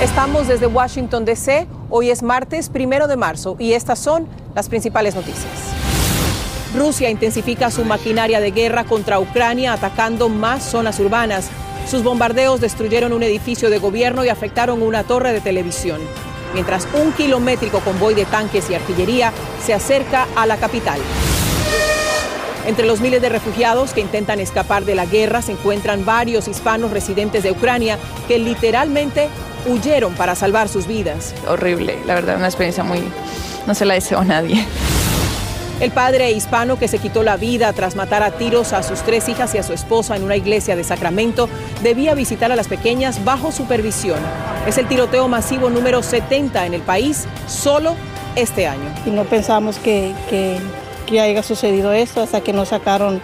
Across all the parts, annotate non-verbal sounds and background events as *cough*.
Estamos desde Washington, D.C. Hoy es martes primero de marzo y estas son las principales noticias. Rusia intensifica su maquinaria de guerra contra Ucrania atacando más zonas urbanas. Sus bombardeos destruyeron un edificio de gobierno y afectaron una torre de televisión mientras un kilométrico convoy de tanques y artillería se acerca a la capital. Entre los miles de refugiados que intentan escapar de la guerra se encuentran varios hispanos residentes de Ucrania que literalmente huyeron para salvar sus vidas. Horrible, la verdad, una experiencia muy... no se la deseo a nadie. El padre hispano que se quitó la vida tras matar a tiros a sus tres hijas y a su esposa en una iglesia de Sacramento debía visitar a las pequeñas bajo supervisión. Es el tiroteo masivo número 70 en el país solo este año. Y no pensamos que, que, haya sucedido esto hasta que nos sacaron,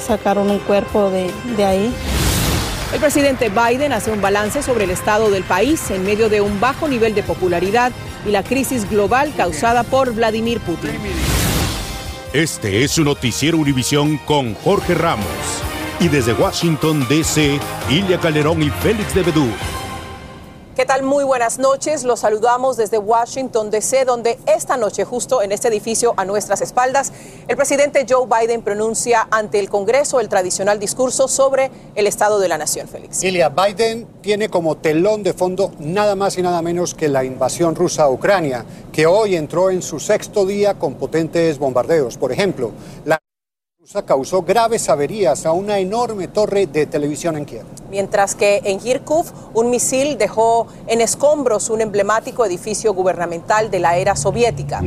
sacaron un cuerpo de, de ahí. El presidente Biden hace un balance sobre el estado del país en medio de un bajo nivel de popularidad y la crisis global causada por Vladimir Putin. Este es su noticiero Univisión con Jorge Ramos. Y desde Washington, D.C., Ilia Calderón y Félix de Bedú. ¿Qué tal? Muy buenas noches. Los saludamos desde Washington, D.C., donde esta noche, justo en este edificio a nuestras espaldas, el presidente Joe Biden pronuncia ante el Congreso el tradicional discurso sobre el estado de la nación, Félix. Ilia, Biden tiene como telón de fondo nada más y nada menos que la invasión rusa a Ucrania, que hoy entró en su sexto día con potentes bombardeos. Por ejemplo, la causó graves averías a una enorme torre de televisión en Kiev. Mientras que en Kharkov un misil dejó en escombros un emblemático edificio gubernamental de la era soviética.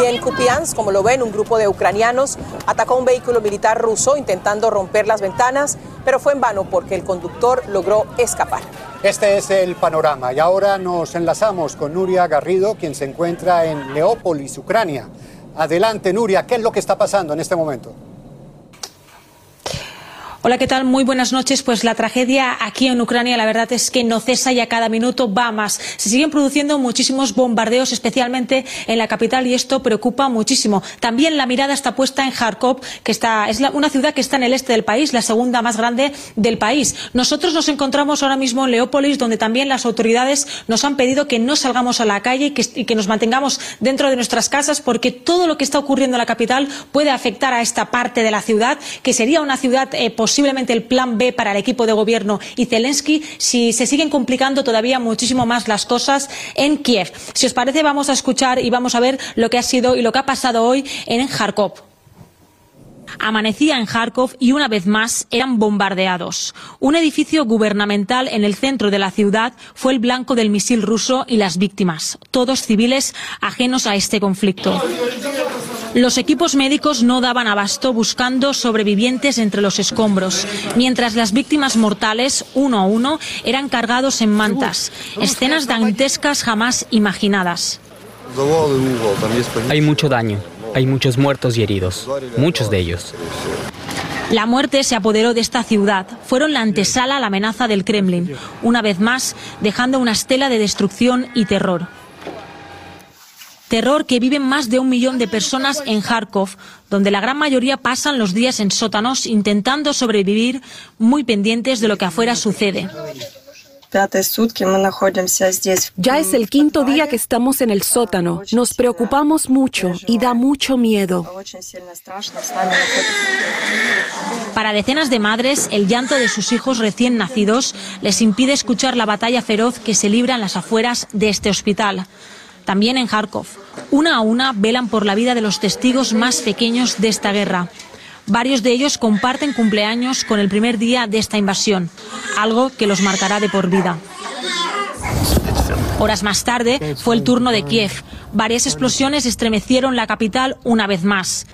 Y en Kupiansk, como lo ven, un grupo de ucranianos atacó un vehículo militar ruso intentando romper las ventanas, pero fue en vano porque el conductor logró escapar. Este es el panorama y ahora nos enlazamos con Nuria Garrido, quien se encuentra en Leópolis, Ucrania. Adelante, Nuria, ¿qué es lo que está pasando en este momento? Hola, ¿qué tal? Muy buenas noches. Pues la tragedia aquí en Ucrania, la verdad es que no cesa y a cada minuto va más. Se siguen produciendo muchísimos bombardeos, especialmente en la capital, y esto preocupa muchísimo. También la mirada está puesta en Kharkov, que está, es una ciudad que está en el este del país, la segunda más grande del país. Nosotros nos encontramos ahora mismo en Leópolis, donde también las autoridades nos han pedido que no salgamos a la calle y que, y que nos mantengamos dentro de nuestras casas, porque todo lo que está ocurriendo en la capital puede afectar a esta parte de la ciudad, que sería una ciudad eh, posiblemente el plan B para el equipo de gobierno y Zelensky si se siguen complicando todavía muchísimo más las cosas en Kiev. Si os parece, vamos a escuchar y vamos a ver lo que ha sido y lo que ha pasado hoy en Kharkov. Amanecía en Kharkov y una vez más eran bombardeados. Un edificio gubernamental en el centro de la ciudad fue el blanco del misil ruso y las víctimas, todos civiles ajenos a este conflicto. Los equipos médicos no daban abasto buscando sobrevivientes entre los escombros, mientras las víctimas mortales, uno a uno, eran cargados en mantas. Escenas dantescas jamás imaginadas. Hay mucho daño, hay muchos muertos y heridos, muchos de ellos. La muerte se apoderó de esta ciudad. Fueron la antesala a la amenaza del Kremlin, una vez más dejando una estela de destrucción y terror. Terror que viven más de un millón de personas en Kharkov, donde la gran mayoría pasan los días en sótanos intentando sobrevivir, muy pendientes de lo que afuera sucede. Ya es el quinto día que estamos en el sótano. Nos preocupamos mucho y da mucho miedo. Para decenas de madres, el llanto de sus hijos recién nacidos les impide escuchar la batalla feroz que se libra en las afueras de este hospital. También en Kharkov, una a una velan por la vida de los testigos más pequeños de esta guerra. Varios de ellos comparten cumpleaños con el primer día de esta invasión, algo que los marcará de por vida. Horas más tarde fue el turno de Kiev. Varias explosiones estremecieron la capital una vez más.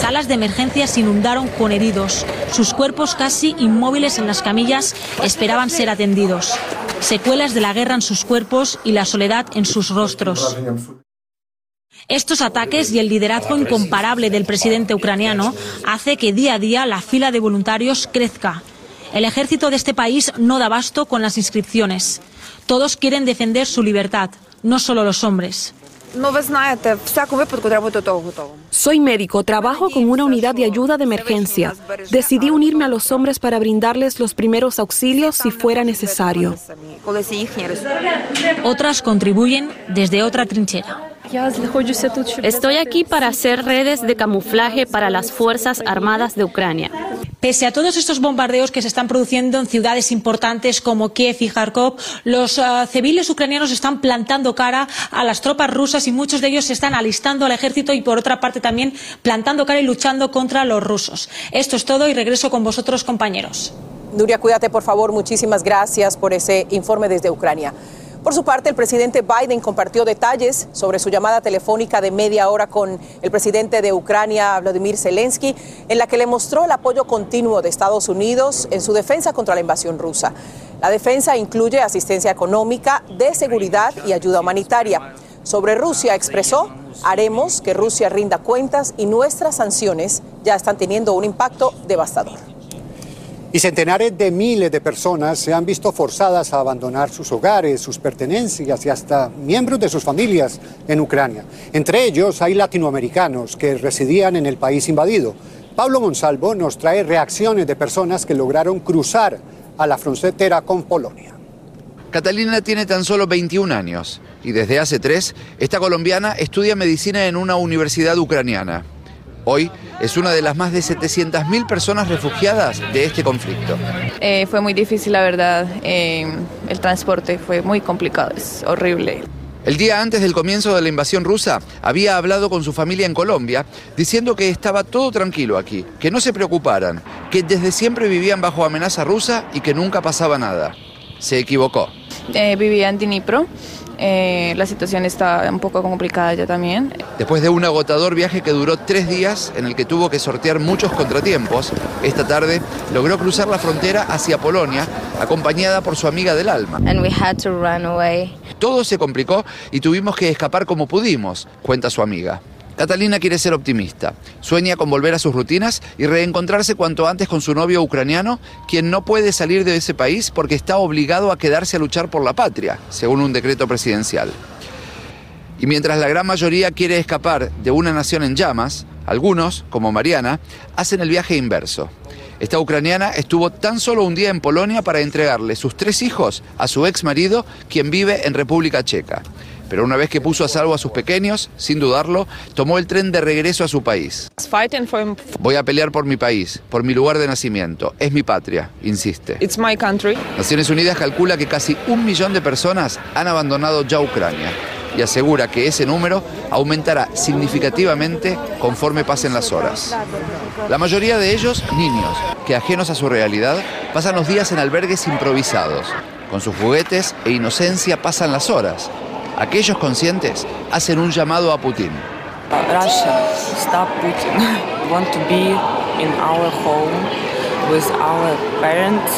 Salas de emergencia se inundaron con heridos. Sus cuerpos casi inmóviles en las camillas esperaban ser atendidos. Secuelas de la guerra en sus cuerpos y la soledad en sus rostros. Estos ataques y el liderazgo incomparable del presidente ucraniano hace que día a día la fila de voluntarios crezca. El ejército de este país no da basto con las inscripciones. Todos quieren defender su libertad, no solo los hombres. Soy médico, trabajo con una unidad de ayuda de emergencia. Decidí unirme a los hombres para brindarles los primeros auxilios si fuera necesario. Otras contribuyen desde otra trinchera. Estoy aquí para hacer redes de camuflaje para las Fuerzas Armadas de Ucrania. Pese a todos estos bombardeos que se están produciendo en ciudades importantes como Kiev y Kharkov, los uh, civiles ucranianos están plantando cara a las tropas rusas y muchos de ellos se están alistando al ejército y por otra parte también plantando cara y luchando contra los rusos. Esto es todo y regreso con vosotros compañeros. Nuria, cuídate por favor. Muchísimas gracias por ese informe desde Ucrania. Por su parte, el presidente Biden compartió detalles sobre su llamada telefónica de media hora con el presidente de Ucrania, Vladimir Zelensky, en la que le mostró el apoyo continuo de Estados Unidos en su defensa contra la invasión rusa. La defensa incluye asistencia económica, de seguridad y ayuda humanitaria. Sobre Rusia expresó, haremos que Rusia rinda cuentas y nuestras sanciones ya están teniendo un impacto devastador. Y centenares de miles de personas se han visto forzadas a abandonar sus hogares, sus pertenencias y hasta miembros de sus familias en Ucrania. Entre ellos hay latinoamericanos que residían en el país invadido. Pablo Monsalvo nos trae reacciones de personas que lograron cruzar a la frontera con Polonia. Catalina tiene tan solo 21 años y desde hace tres, esta colombiana estudia medicina en una universidad ucraniana. Hoy es una de las más de 700.000 personas refugiadas de este conflicto. Eh, fue muy difícil, la verdad. Eh, el transporte fue muy complicado, es horrible. El día antes del comienzo de la invasión rusa, había hablado con su familia en Colombia, diciendo que estaba todo tranquilo aquí, que no se preocuparan, que desde siempre vivían bajo amenaza rusa y que nunca pasaba nada. Se equivocó. Eh, vivía en Dnipro eh, la situación está un poco complicada ya también. Después de un agotador viaje que duró tres días, en el que tuvo que sortear muchos contratiempos, esta tarde logró cruzar la frontera hacia Polonia, acompañada por su amiga del alma. Todo se complicó y tuvimos que escapar como pudimos, cuenta su amiga. Catalina quiere ser optimista. Sueña con volver a sus rutinas y reencontrarse cuanto antes con su novio ucraniano, quien no puede salir de ese país porque está obligado a quedarse a luchar por la patria, según un decreto presidencial. Y mientras la gran mayoría quiere escapar de una nación en llamas, algunos, como Mariana, hacen el viaje inverso. Esta ucraniana estuvo tan solo un día en Polonia para entregarle sus tres hijos a su ex marido, quien vive en República Checa pero una vez que puso a salvo a sus pequeños, sin dudarlo, tomó el tren de regreso a su país. Voy a pelear por mi país, por mi lugar de nacimiento. Es mi patria, insiste. Naciones Unidas calcula que casi un millón de personas han abandonado ya Ucrania y asegura que ese número aumentará significativamente conforme pasen las horas. La mayoría de ellos, niños, que ajenos a su realidad, pasan los días en albergues improvisados. Con sus juguetes e inocencia pasan las horas Aquellos conscientes hacen un llamado a Putin. Russia, stop Putin. *laughs* Want to be in our home with our parents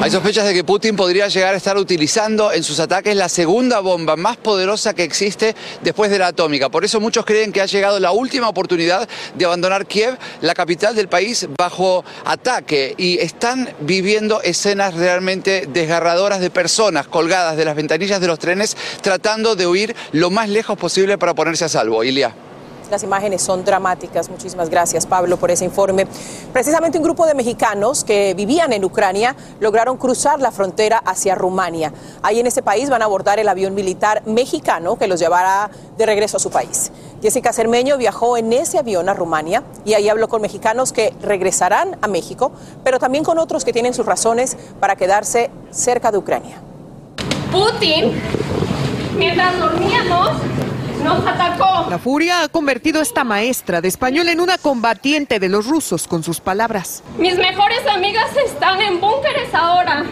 hay sospechas de que Putin podría llegar a estar utilizando en sus ataques la segunda bomba más poderosa que existe después de la atómica. Por eso muchos creen que ha llegado la última oportunidad de abandonar Kiev, la capital del país, bajo ataque. Y están viviendo escenas realmente desgarradoras de personas colgadas de las ventanillas de los trenes tratando de huir lo más lejos posible para ponerse a salvo. Ilia. Las imágenes son dramáticas. Muchísimas gracias, Pablo, por ese informe. Precisamente un grupo de mexicanos que vivían en Ucrania lograron cruzar la frontera hacia Rumania. Ahí en ese país van a abordar el avión militar mexicano que los llevará de regreso a su país. Jessica Cermeño viajó en ese avión a Rumania y ahí habló con mexicanos que regresarán a México, pero también con otros que tienen sus razones para quedarse cerca de Ucrania. Putin, mientras dormíamos, nos atacó. La furia ha convertido a esta maestra de español en una combatiente de los rusos con sus palabras. Mis mejores amigas están en búnkeres ahora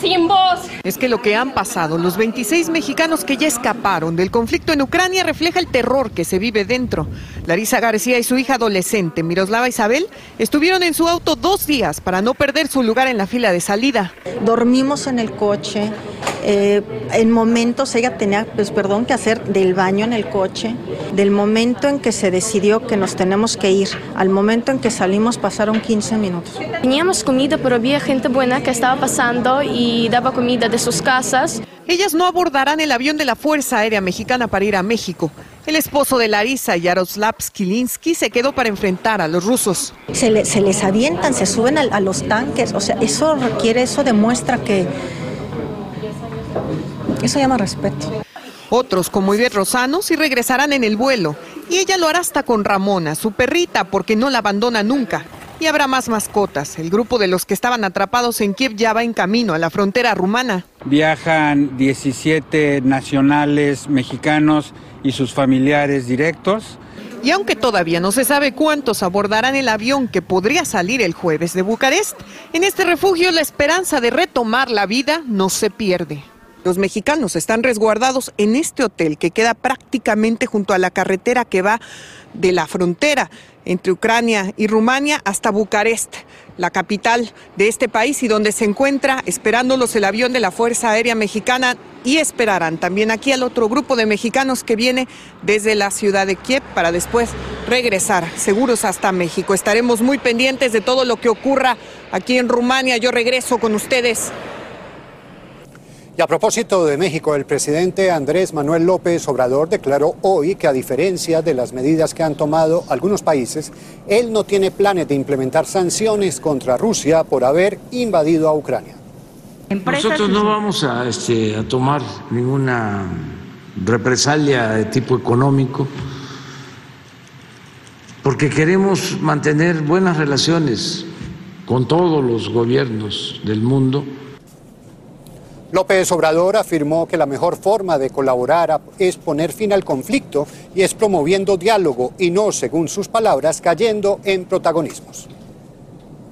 sin voz. Es que lo que han pasado los 26 mexicanos que ya escaparon del conflicto en Ucrania refleja el terror que se vive dentro. Larisa García y su hija adolescente, Miroslava Isabel, estuvieron en su auto dos días para no perder su lugar en la fila de salida. Dormimos en el coche. Eh, en momentos ella tenía, pues perdón, que hacer del baño en el coche. Del momento en que se decidió que nos tenemos que ir, al momento en que salimos pasaron 15 minutos. Teníamos comida, pero había gente buena que estaba pasando y daba comida de sus casas. Ellas no abordarán el avión de la Fuerza Aérea Mexicana para ir a México. El esposo de Larisa, Yaroslav Skilinski, se quedó para enfrentar a los rusos. Se, les avientan, se suben a, a los tanques, o sea, eso requiere, eso demuestra que eso llama respeto. Otros, como Ivette Rosano, sí regresarán en el vuelo. Y ella lo hará hasta con Ramona, su perrita, porque no la abandona nunca. Y habrá más mascotas. El grupo de los que estaban atrapados en Kiev ya va en camino a la frontera rumana. Viajan 17 nacionales mexicanos y sus familiares directos. Y aunque todavía no se sabe cuántos abordarán el avión que podría salir el jueves de Bucarest, en este refugio la esperanza de retomar la vida no se pierde. Los mexicanos están resguardados en este hotel que queda prácticamente junto a la carretera que va de la frontera entre Ucrania y Rumania hasta Bucarest, la capital de este país y donde se encuentra esperándolos el avión de la Fuerza Aérea Mexicana y esperarán también aquí al otro grupo de mexicanos que viene desde la ciudad de Kiev para después regresar seguros hasta México. Estaremos muy pendientes de todo lo que ocurra aquí en Rumania. Yo regreso con ustedes y a propósito de México, el presidente Andrés Manuel López Obrador declaró hoy que a diferencia de las medidas que han tomado algunos países, él no tiene planes de implementar sanciones contra Rusia por haber invadido a Ucrania. Nosotros no vamos a, este, a tomar ninguna represalia de tipo económico porque queremos mantener buenas relaciones con todos los gobiernos del mundo López Obrador afirmó que la mejor forma de colaborar es poner fin al conflicto y es promoviendo diálogo y no, según sus palabras, cayendo en protagonismos.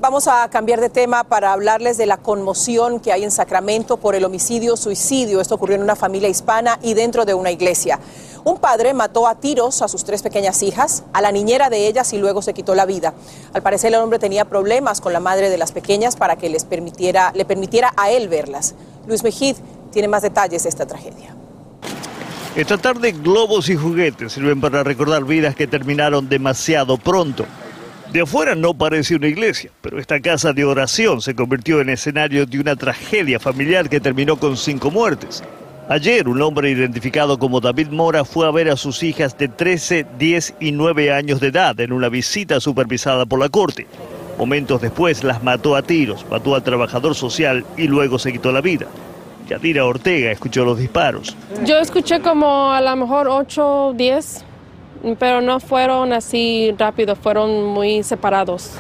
Vamos a cambiar de tema para hablarles de la conmoción que hay en Sacramento por el homicidio-suicidio. Esto ocurrió en una familia hispana y dentro de una iglesia. Un padre mató a tiros a sus tres pequeñas hijas, a la niñera de ellas y luego se quitó la vida. Al parecer el hombre tenía problemas con la madre de las pequeñas para que les permitiera, le permitiera a él verlas. Luis Mejid tiene más detalles de esta tragedia. Esta tarde globos y juguetes sirven para recordar vidas que terminaron demasiado pronto. De afuera no parece una iglesia, pero esta casa de oración se convirtió en escenario de una tragedia familiar que terminó con cinco muertes. Ayer un hombre identificado como David Mora fue a ver a sus hijas de 13, 10 y 9 años de edad en una visita supervisada por la corte. Momentos después las mató a tiros, mató al trabajador social y luego se quitó la vida. Yadira Ortega escuchó los disparos. Yo escuché como a lo mejor 8 o 10 pero no fueron así rápidos, fueron muy separados.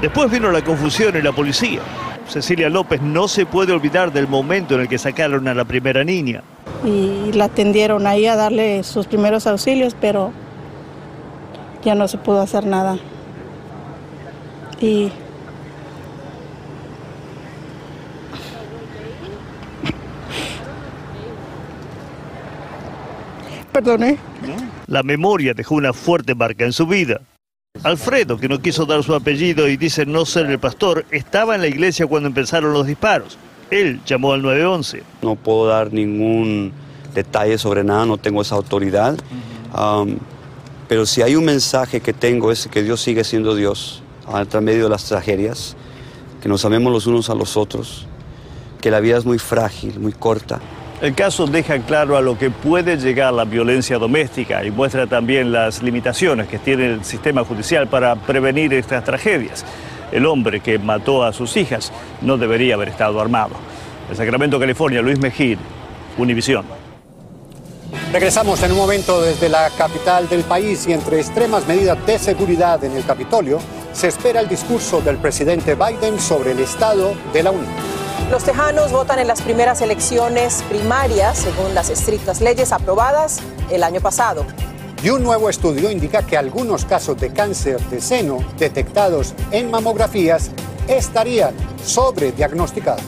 Después vino la confusión y la policía. Cecilia López no se puede olvidar del momento en el que sacaron a la primera niña. Y la atendieron ahí a darle sus primeros auxilios, pero ya no se pudo hacer nada. Y Perdone. La memoria dejó una fuerte marca en su vida. Alfredo, que no quiso dar su apellido y dice no ser el pastor, estaba en la iglesia cuando empezaron los disparos. Él llamó al 911. No puedo dar ningún detalle sobre nada, no tengo esa autoridad. Um, pero si hay un mensaje que tengo es que Dios sigue siendo Dios a medio de las tragedias, que nos amemos los unos a los otros, que la vida es muy frágil, muy corta el caso deja claro a lo que puede llegar la violencia doméstica y muestra también las limitaciones que tiene el sistema judicial para prevenir estas tragedias. El hombre que mató a sus hijas no debería haber estado armado. En Sacramento, California, Luis Mejid, Univisión. Regresamos en un momento desde la capital del país y entre extremas medidas de seguridad en el Capitolio se espera el discurso del presidente Biden sobre el estado de la Unión. Los tejanos votan en las primeras elecciones primarias según las estrictas leyes aprobadas el año pasado. Y un nuevo estudio indica que algunos casos de cáncer de seno detectados en mamografías estarían sobrediagnosticados.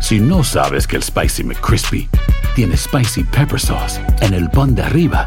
Si no sabes que el Spicy McCrispy tiene Spicy Pepper Sauce en el pan de arriba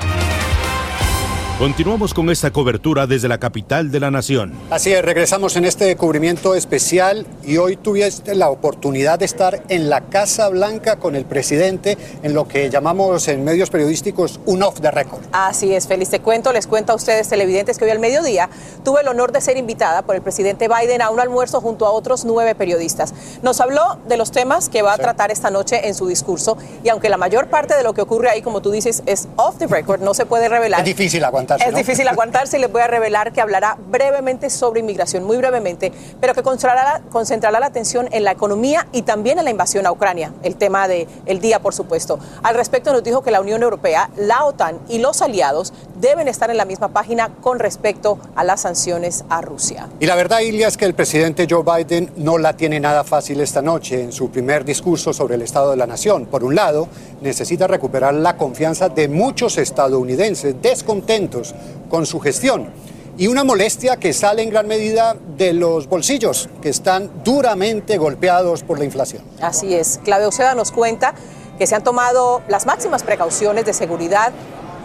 Continuamos con esta cobertura desde la capital de la nación. Así es, regresamos en este cubrimiento especial y hoy tuviste la oportunidad de estar en la Casa Blanca con el presidente en lo que llamamos en medios periodísticos un off the record. Así es, feliz te cuento, les cuento a ustedes televidentes que hoy al mediodía tuve el honor de ser invitada por el presidente Biden a un almuerzo junto a otros nueve periodistas. Nos habló de los temas que va a tratar esta noche en su discurso y aunque la mayor parte de lo que ocurre ahí, como tú dices, es off the record, no se puede revelar. Es difícil aguantar. Es difícil aguantarse y les voy a revelar que hablará brevemente sobre inmigración, muy brevemente, pero que concentrará, concentrará la atención en la economía y también en la invasión a Ucrania, el tema del el día, por supuesto. Al respecto, nos dijo que la Unión Europea, la OTAN y los aliados deben estar en la misma página con respecto a las sanciones a Rusia. Y la verdad, Ilia, es que el presidente Joe Biden no la tiene nada fácil esta noche en su primer discurso sobre el Estado de la Nación. Por un lado, necesita recuperar la confianza de muchos estadounidenses descontentos con su gestión. Y una molestia que sale en gran medida de los bolsillos, que están duramente golpeados por la inflación. Así es. Claudio Oceda nos cuenta que se han tomado las máximas precauciones de seguridad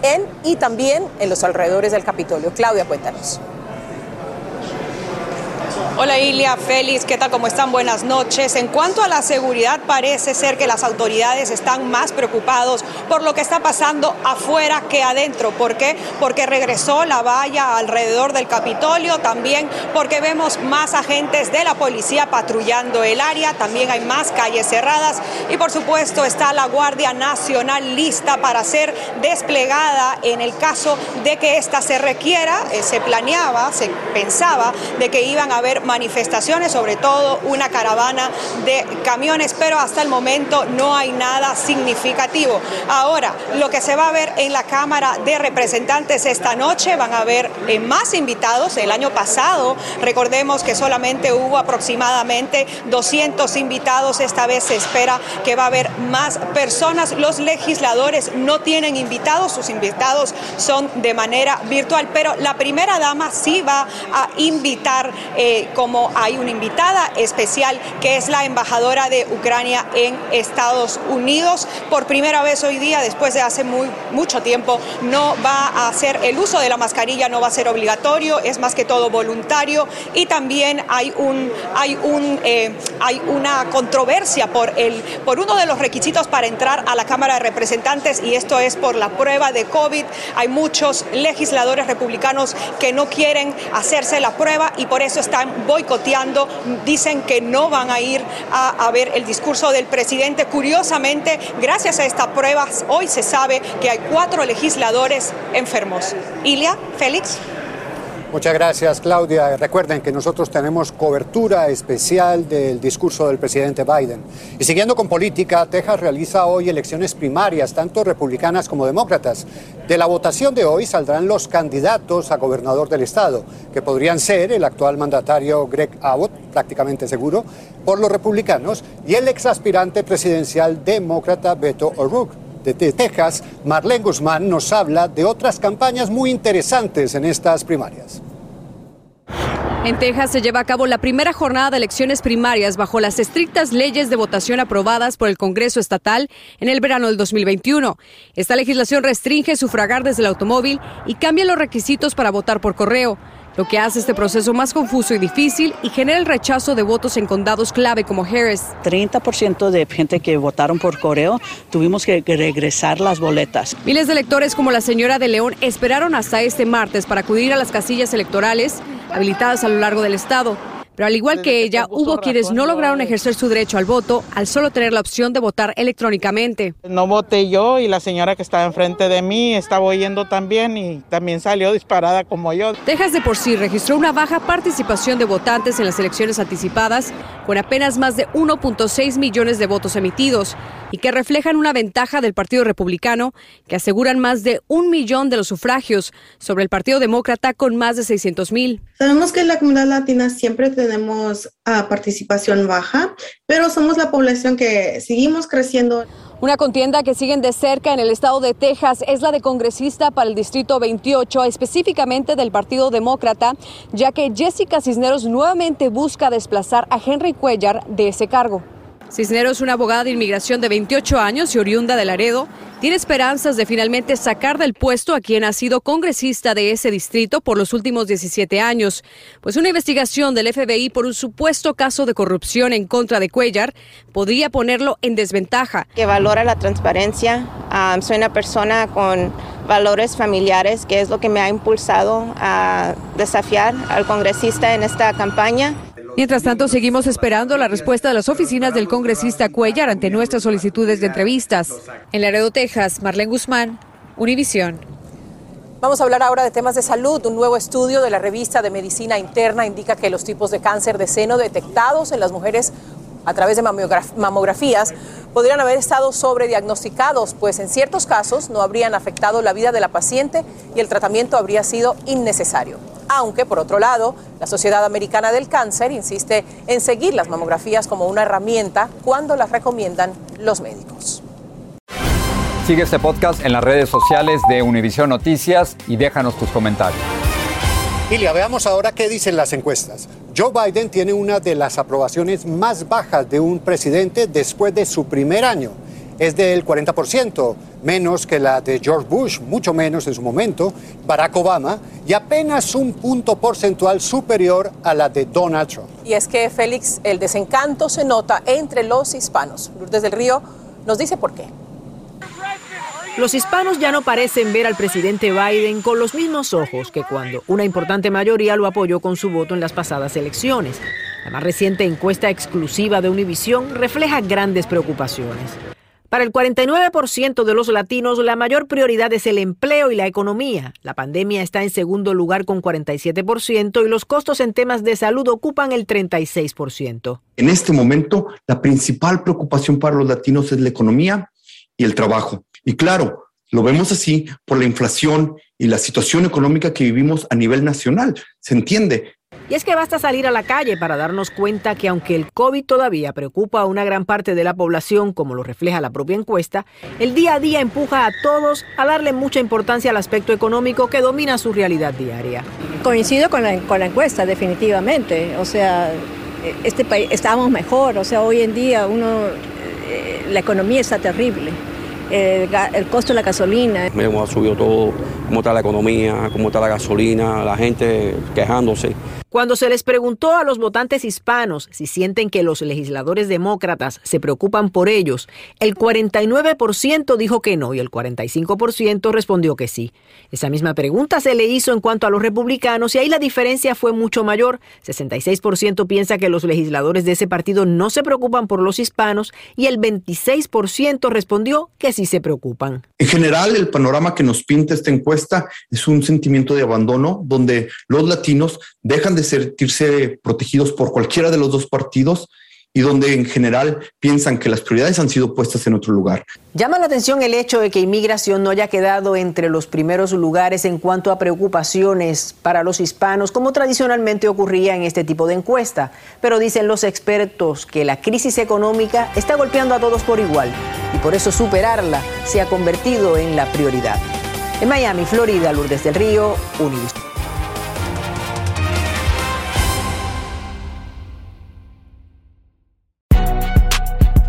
en y también en los alrededores del Capitolio. Claudia, cuéntanos. Hola Ilia, Félix, ¿qué tal? ¿Cómo están? Buenas noches. En cuanto a la seguridad, parece ser que las autoridades están más preocupados por lo que está pasando afuera que adentro. ¿Por qué? Porque regresó la valla alrededor del Capitolio, también porque vemos más agentes de la policía patrullando el área, también hay más calles cerradas y por supuesto está la Guardia Nacional lista para ser desplegada en el caso de que ésta se requiera. Eh, se planeaba, se pensaba de que iban a haber manifestaciones, sobre todo una caravana de camiones, pero hasta el momento no hay nada significativo. Ahora, lo que se va a ver en la Cámara de Representantes esta noche, van a haber eh, más invitados. El año pasado, recordemos que solamente hubo aproximadamente 200 invitados, esta vez se espera que va a haber más personas. Los legisladores no tienen invitados, sus invitados son de manera virtual, pero la primera dama sí va a invitar eh, como hay una invitada especial que es la embajadora de Ucrania en Estados Unidos. Por primera vez hoy día, después de hace muy, mucho tiempo, no va a hacer el uso de la mascarilla, no va a ser obligatorio, es más que todo voluntario y también hay, un, hay, un, eh, hay una controversia por, el, por uno de los requisitos para entrar a la Cámara de Representantes y esto es por la prueba de COVID. Hay muchos legisladores republicanos que no quieren hacerse la prueba y por eso están boicoteando, dicen que no van a ir a, a, ver el discurso del presidente. Curiosamente, gracias a estas pruebas, hoy se sabe que hay cuatro legisladores enfermos. Ilia, Félix. Muchas gracias, Claudia. Recuerden que nosotros tenemos cobertura especial del discurso del presidente Biden. Y siguiendo con política, Texas realiza hoy elecciones primarias, tanto republicanas como demócratas. De la votación de hoy saldrán los candidatos a gobernador del estado, que podrían ser el actual mandatario Greg Abbott, prácticamente seguro, por los republicanos, y el ex aspirante presidencial demócrata Beto O'Rourke de Texas, Marlene Guzmán nos habla de otras campañas muy interesantes en estas primarias. En Texas se lleva a cabo la primera jornada de elecciones primarias bajo las estrictas leyes de votación aprobadas por el Congreso Estatal en el verano del 2021. Esta legislación restringe sufragar desde el automóvil y cambia los requisitos para votar por correo lo que hace este proceso más confuso y difícil y genera el rechazo de votos en condados clave como Harris. 30% de gente que votaron por correo tuvimos que regresar las boletas. Miles de electores como la señora de León esperaron hasta este martes para acudir a las casillas electorales habilitadas a lo largo del estado. Pero al igual que ella, hubo quienes no lograron ejercer su derecho al voto al solo tener la opción de votar electrónicamente. No voté yo y la señora que estaba enfrente de mí estaba oyendo también y también salió disparada como yo. Texas de por sí registró una baja participación de votantes en las elecciones anticipadas, con apenas más de 1.6 millones de votos emitidos y que reflejan una ventaja del Partido Republicano, que aseguran más de un millón de los sufragios sobre el Partido Demócrata con más de 600 mil. Sabemos que en la comunidad latina siempre tenemos uh, participación baja, pero somos la población que seguimos creciendo. Una contienda que siguen de cerca en el estado de Texas es la de congresista para el Distrito 28, específicamente del Partido Demócrata, ya que Jessica Cisneros nuevamente busca desplazar a Henry Cuellar de ese cargo. Cisneros, una abogada de inmigración de 28 años y oriunda de Laredo, tiene esperanzas de finalmente sacar del puesto a quien ha sido congresista de ese distrito por los últimos 17 años, pues una investigación del FBI por un supuesto caso de corrupción en contra de Cuellar podría ponerlo en desventaja. Que valora la transparencia, um, soy una persona con valores familiares, que es lo que me ha impulsado a desafiar al congresista en esta campaña. Mientras tanto, seguimos esperando la respuesta de las oficinas del congresista Cuellar ante nuestras solicitudes de entrevistas. En Laredo, Texas, Marlene Guzmán, Univisión. Vamos a hablar ahora de temas de salud. Un nuevo estudio de la revista de Medicina Interna indica que los tipos de cáncer de seno detectados en las mujeres a través de mamografías podrían haber estado sobrediagnosticados, pues en ciertos casos no habrían afectado la vida de la paciente y el tratamiento habría sido innecesario aunque por otro lado, la Sociedad Americana del Cáncer insiste en seguir las mamografías como una herramienta cuando las recomiendan los médicos. Sigue este podcast en las redes sociales de Univision Noticias y déjanos tus comentarios. Ilia, veamos ahora qué dicen las encuestas. Joe Biden tiene una de las aprobaciones más bajas de un presidente después de su primer año es del 40%, menos que la de George Bush, mucho menos en su momento, Barack Obama, y apenas un punto porcentual superior a la de Donald Trump. Y es que, Félix, el desencanto se nota entre los hispanos. Lourdes del Río nos dice por qué. Los hispanos ya no parecen ver al presidente Biden con los mismos ojos que cuando una importante mayoría lo apoyó con su voto en las pasadas elecciones. La más reciente encuesta exclusiva de Univision refleja grandes preocupaciones. Para el 49% de los latinos, la mayor prioridad es el empleo y la economía. La pandemia está en segundo lugar con 47% y los costos en temas de salud ocupan el 36%. En este momento, la principal preocupación para los latinos es la economía y el trabajo. Y claro, lo vemos así por la inflación y la situación económica que vivimos a nivel nacional. Se entiende, y es que basta salir a la calle para darnos cuenta que aunque el COVID todavía preocupa a una gran parte de la población, como lo refleja la propia encuesta, el día a día empuja a todos a darle mucha importancia al aspecto económico que domina su realidad diaria. Coincido con la, con la encuesta, definitivamente. O sea, este país estamos mejor. O sea, hoy en día uno, eh, la economía está terrible. El, el, costo de la gasolina. Hemos subido todo, cómo está la economía, cómo está la gasolina, la gente quejándose. Cuando se les preguntó a los votantes hispanos si sienten que los legisladores demócratas se preocupan por ellos, el 49% dijo que no y el 45% respondió que sí. Esa misma pregunta se le hizo en cuanto a los republicanos y ahí la diferencia fue mucho mayor. 66% piensa que los legisladores de ese partido no se preocupan por los hispanos y el 26% respondió que sí se preocupan. En general, el panorama que nos pinta esta encuesta es un sentimiento de abandono donde los latinos dejan de sentirse protegidos por cualquiera de los dos partidos y donde en general piensan que las prioridades han sido puestas en otro lugar. Llama la atención el hecho de que inmigración no haya quedado entre los primeros lugares en cuanto a preocupaciones para los hispanos, como tradicionalmente ocurría en este tipo de encuesta. Pero dicen los expertos que la crisis económica está golpeando a todos por igual y por eso superarla se ha convertido en la prioridad. En Miami, Florida, Lourdes del Río, Univision.